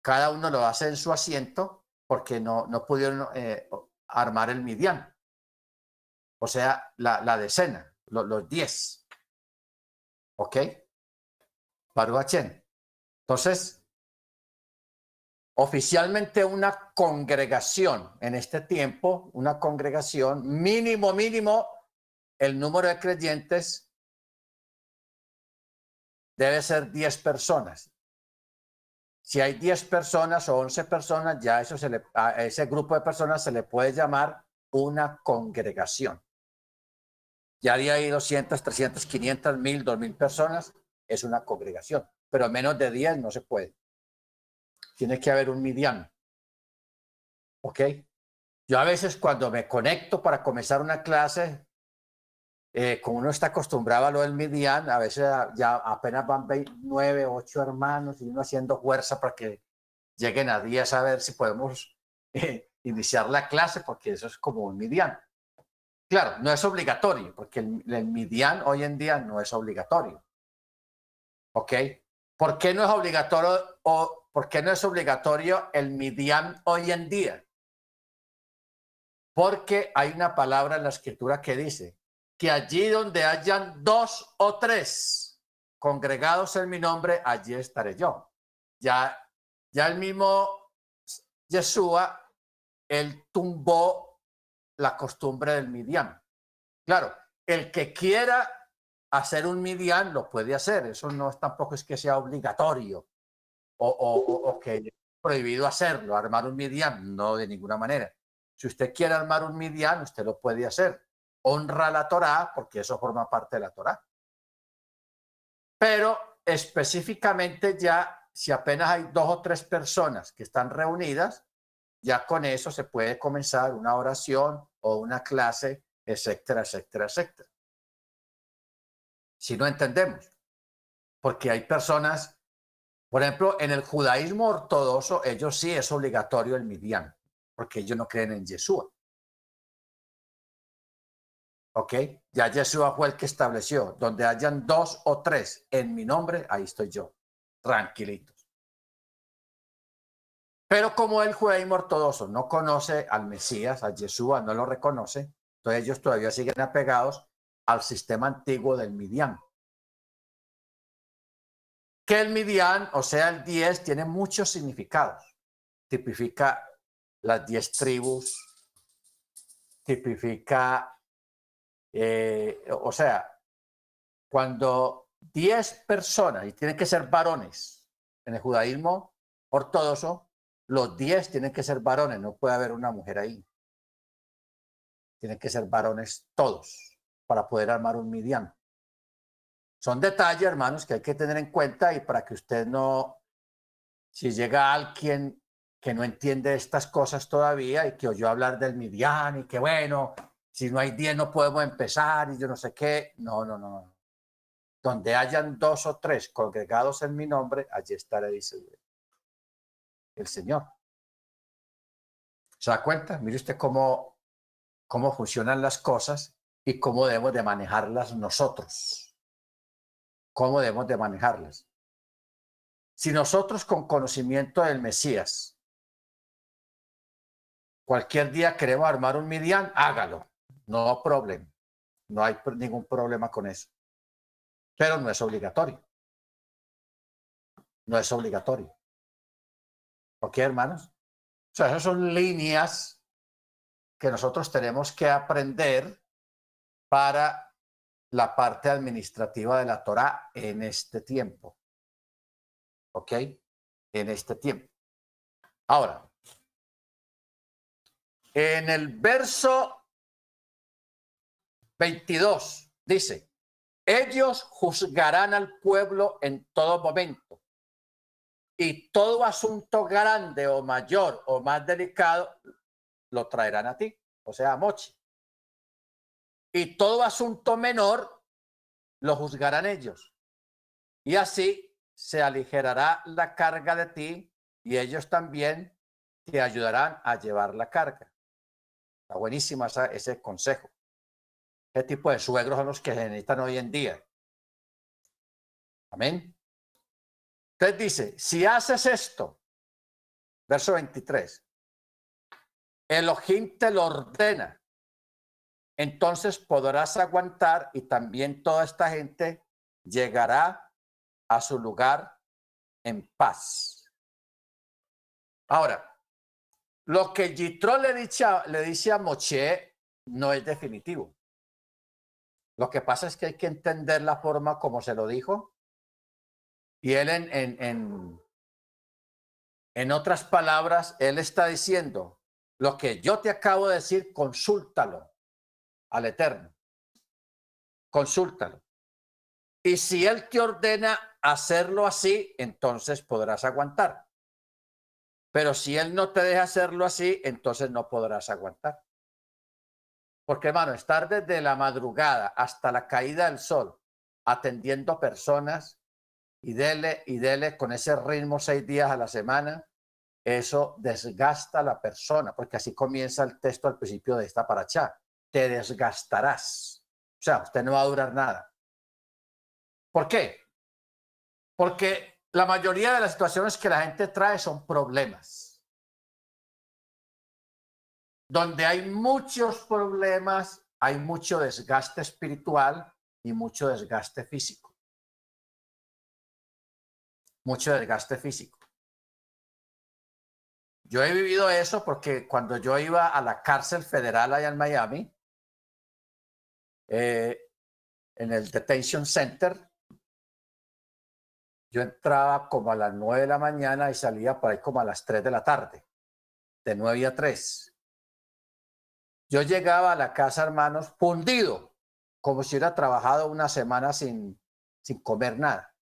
Cada uno lo hace en su asiento porque no, no pudieron eh, armar el midian. O sea, la, decena, los 10. ¿Ok? Baruachen. Entonces, oficialmente una congregación en este tiempo, una congregación mínimo, mínimo, el número de creyentes debe ser 10 personas. Si hay 10 personas o 11 personas, ya eso se le, a ese grupo de personas se le puede llamar una congregación. Ya de ahí 200, 300, 500, 1000, 2000 personas, es una congregación, pero menos de 10 no se puede. Tiene que haber un midian. ¿Ok? Yo a veces cuando me conecto para comenzar una clase, eh, como uno está acostumbrado a lo del Midian, a veces ya apenas van nueve, ocho hermanos y uno haciendo fuerza para que lleguen a 10 a ver si podemos eh, iniciar la clase, porque eso es como un Midian. Claro, no es obligatorio, porque el, el Midian hoy en día no es obligatorio. ¿Ok? ¿Por qué no es obligatorio por qué no es obligatorio el Midian hoy en día? Porque hay una palabra en la escritura que dice, que allí donde hayan dos o tres congregados en mi nombre, allí estaré yo. Ya, ya el mismo Yeshua, él tumbó la costumbre del Midian. Claro, el que quiera hacer un Midian lo puede hacer, eso no es, tampoco es que sea obligatorio o, que prohibido hacerlo, armar un Midian, no de ninguna manera. Si usted quiere armar un Midian, usted lo puede hacer honra la Torá, porque eso forma parte de la Torá. Pero específicamente ya, si apenas hay dos o tres personas que están reunidas, ya con eso se puede comenzar una oración o una clase, etcétera, etcétera, etcétera. Si no entendemos, porque hay personas, por ejemplo, en el judaísmo ortodoxo, ellos sí es obligatorio el midian, porque ellos no creen en Yeshua. ¿Ok? Ya Yeshua fue el que estableció, donde hayan dos o tres en mi nombre, ahí estoy yo, tranquilitos. Pero como el judaísmo ortodoxo no conoce al Mesías, a Yeshua, no lo reconoce, entonces ellos todavía siguen apegados al sistema antiguo del Midian. Que el Midian, o sea, el 10, tiene muchos significados. Tipifica las 10 tribus, tipifica eh, o sea, cuando 10 personas, y tienen que ser varones, en el judaísmo ortodoxo, los 10 tienen que ser varones, no puede haber una mujer ahí. Tienen que ser varones todos para poder armar un midian. Son detalles, hermanos, que hay que tener en cuenta y para que usted no, si llega alguien que no entiende estas cosas todavía y que oyó hablar del midian y que bueno, si no hay 10 no podemos empezar y yo no sé qué. No, no, no. Donde hayan dos o tres congregados en mi nombre, allí estaré, dice el Señor. ¿Se da cuenta? Mire usted cómo, cómo funcionan las cosas y cómo debemos de manejarlas nosotros. ¿Cómo debemos de manejarlas? Si nosotros con conocimiento del Mesías, cualquier día queremos armar un Midian, hágalo. No problema. No hay ningún problema con eso. Pero no es obligatorio. No es obligatorio. ¿Ok, hermanos? O sea, esas son líneas que nosotros tenemos que aprender para la parte administrativa de la Torah en este tiempo. ¿Ok? En este tiempo. Ahora, en el verso 22 dice, ellos juzgarán al pueblo en todo momento y todo asunto grande o mayor o más delicado lo traerán a ti, o sea, Mochi. Y todo asunto menor lo juzgarán ellos. Y así se aligerará la carga de ti y ellos también te ayudarán a llevar la carga. Está buenísima ese consejo. ¿Qué tipo de suegros son los que se necesitan hoy en día? Amén. Entonces dice, si haces esto, verso 23, Elohim te lo ordena, entonces podrás aguantar y también toda esta gente llegará a su lugar en paz. Ahora, lo que Yitro le dice, le dice a Moche no es definitivo. Lo que pasa es que hay que entender la forma como se lo dijo. Y él en, en, en, en otras palabras, él está diciendo, lo que yo te acabo de decir, consúltalo al Eterno. Consúltalo. Y si Él te ordena hacerlo así, entonces podrás aguantar. Pero si Él no te deja hacerlo así, entonces no podrás aguantar. Porque, hermano, estar desde la madrugada hasta la caída del sol atendiendo personas y dele y dele con ese ritmo seis días a la semana, eso desgasta a la persona, porque así comienza el texto al principio de esta paracha. Te desgastarás. O sea, usted no va a durar nada. ¿Por qué? Porque la mayoría de las situaciones que la gente trae son problemas. Donde hay muchos problemas, hay mucho desgaste espiritual y mucho desgaste físico. Mucho desgaste físico. Yo he vivido eso porque cuando yo iba a la cárcel federal allá en Miami, eh, en el detention center, yo entraba como a las nueve de la mañana y salía por ahí como a las tres de la tarde, de nueve a tres. Yo llegaba a la casa, hermanos, fundido, como si hubiera trabajado una semana sin, sin comer nada.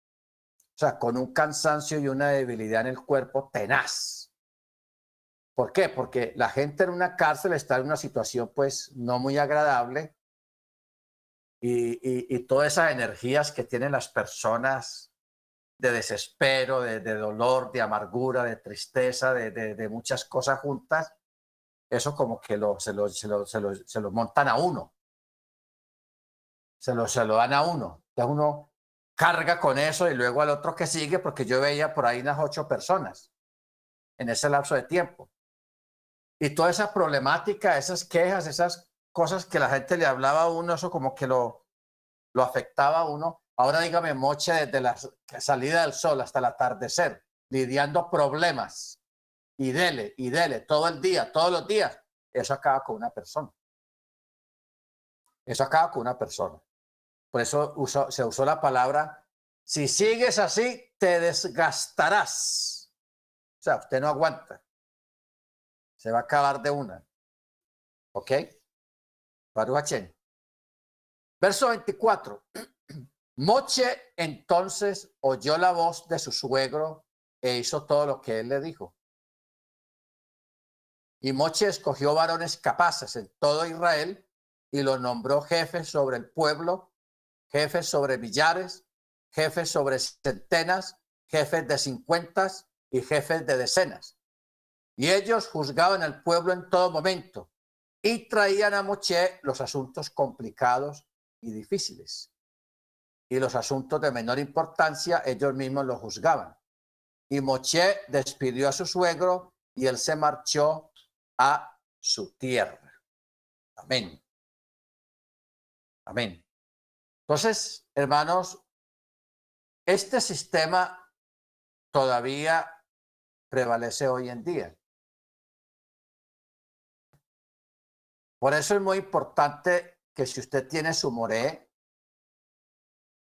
O sea, con un cansancio y una debilidad en el cuerpo tenaz. ¿Por qué? Porque la gente en una cárcel está en una situación pues no muy agradable y, todas esas energías que tienen las personas de desespero, de, dolor, de amargura, de tristeza, de, muchas cosas juntas, eso como que lo, se, lo, se, lo, se, lo, montan a uno. Se lo, se lo dan a uno. Ya uno carga con eso y luego al otro que sigue, porque yo veía por ahí unas ocho personas en ese lapso de tiempo. Y toda esa problemática, esas quejas, esas cosas que la gente le hablaba a uno, eso como que lo, lo afectaba a uno. Ahora dígame, Moche, desde la salida del sol hasta el atardecer, lidiando problemas y dele, y dele, todo el día, todos los días, eso acaba con una persona. Eso acaba con una persona. Por eso se usó la palabra, si sigues así, te desgastarás. O sea, usted no aguanta. Se va a acabar de una. ¿Ok? Baruch Verso 24. Moche entonces oyó la voz de su suegro e hizo todo lo que él le dijo. Y Moche escogió varones capaces en todo Israel y los nombró jefes sobre el pueblo, jefes sobre millares, jefes sobre centenas, jefes de cincuentas y jefes de decenas. Y ellos juzgaban al pueblo en todo momento y traían a Moche los asuntos complicados y difíciles. Y los asuntos de menor importancia ellos mismos los juzgaban. Y Moche despidió a su suegro y él se marchó a su tierra. Amén. Amén. Entonces, hermanos, este sistema todavía prevalece hoy en día. Por eso es muy importante que si usted tiene su moré,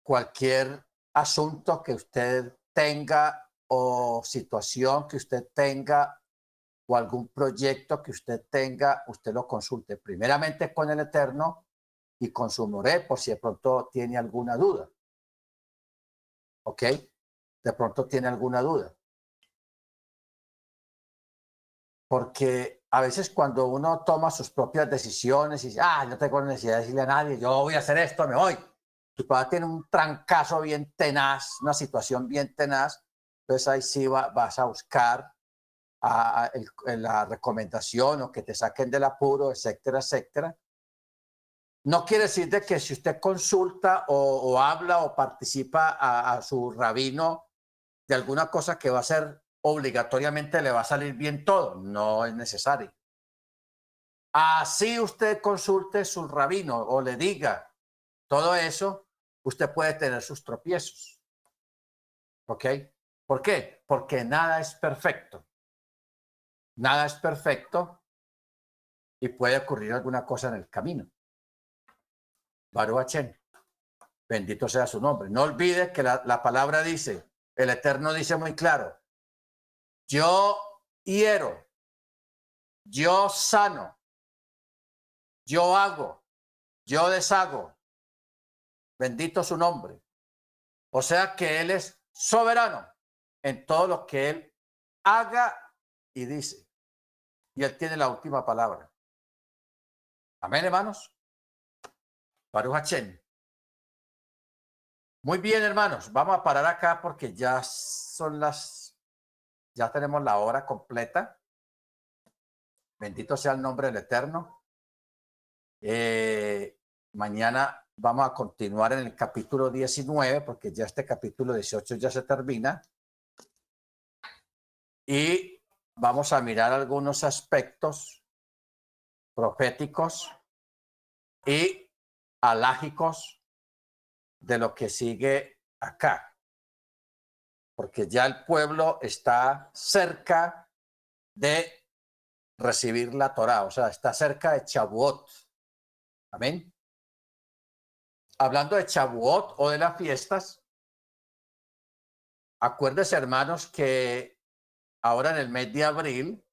cualquier asunto que usted tenga o situación que usted tenga o algún proyecto que usted tenga, usted lo consulte primeramente con el Eterno y con su moré por si de pronto tiene alguna duda. ¿Ok? De pronto tiene alguna duda. Porque a veces cuando uno toma sus propias decisiones y dice, ah, no tengo necesidad de decirle a nadie, yo voy a hacer esto, me voy. Tu papá tiene un trancazo bien tenaz, una situación bien tenaz, entonces ahí sí vas a buscar la recomendación o que te saquen del apuro, etcétera, etcétera. No quiere decir de que si usted consulta o, habla o participa a, a, su rabino de alguna cosa que va a ser obligatoriamente le va a salir bien todo. No es necesario. Así usted consulte su rabino o le diga todo eso, usted puede tener sus tropiezos. ¿Ok? ¿Por qué? Porque nada es perfecto. Nada es perfecto y puede ocurrir alguna cosa en el camino. Baruachen, bendito sea su nombre. No olvide que la, la palabra dice, el Eterno dice muy claro, yo hiero, yo sano, yo hago, yo deshago. Bendito su nombre. O sea que Él es soberano en todo lo que Él haga y dice. Y Él tiene la última palabra. Amén, hermanos. Baruch Muy bien, hermanos. Vamos a parar acá porque ya son las, ya tenemos la hora completa. Bendito sea el nombre del Eterno. Eh, mañana vamos a continuar en el capítulo 19, porque ya este capítulo 18 ya se termina. Y vamos a mirar algunos aspectos proféticos y alágicos de lo que sigue acá. Porque ya el pueblo está cerca de recibir la Torah, o sea, está cerca de Chabuot. Amén. Hablando de Chabuot o de las fiestas, acuérdese, hermanos, que ahora en el mes de abril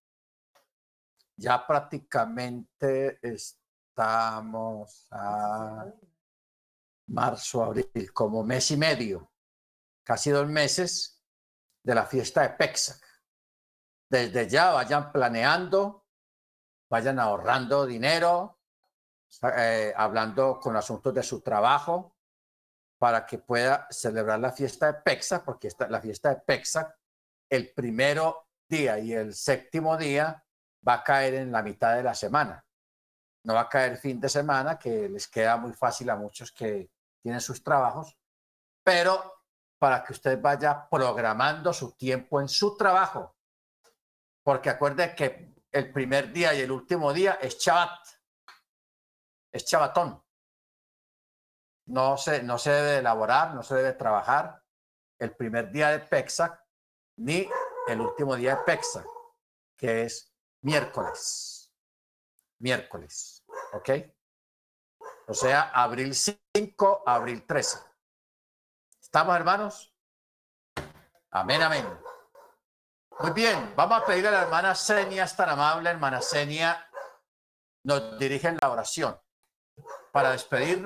ya prácticamente estamos a marzo, abril, como mes y medio, casi dos meses de la fiesta de Pexac. Desde ya vayan planeando, vayan ahorrando dinero, eh, hablando con asuntos de su trabajo para que pueda celebrar la fiesta de Pexa, porque esta, la fiesta de Pexa, el primero día y el séptimo día va a caer en la mitad de la semana. No va a caer fin de semana, que les queda muy fácil a muchos que tienen sus trabajos, pero para que usted vaya programando su tiempo en su trabajo. Porque acuerde que el primer día y el último día es Shabbat es chavatón. No se, no se debe elaborar, no se debe trabajar el primer día de Pexac ni el último día de Pexac, que es miércoles. Miércoles. ¿Ok? O sea, abril 5, abril 13. ¿Estamos, hermanos? Amén, amén. Muy bien, vamos a pedir a la hermana Senia, es tan amable, hermana Senia, nos dirige en la oración para despedirnos.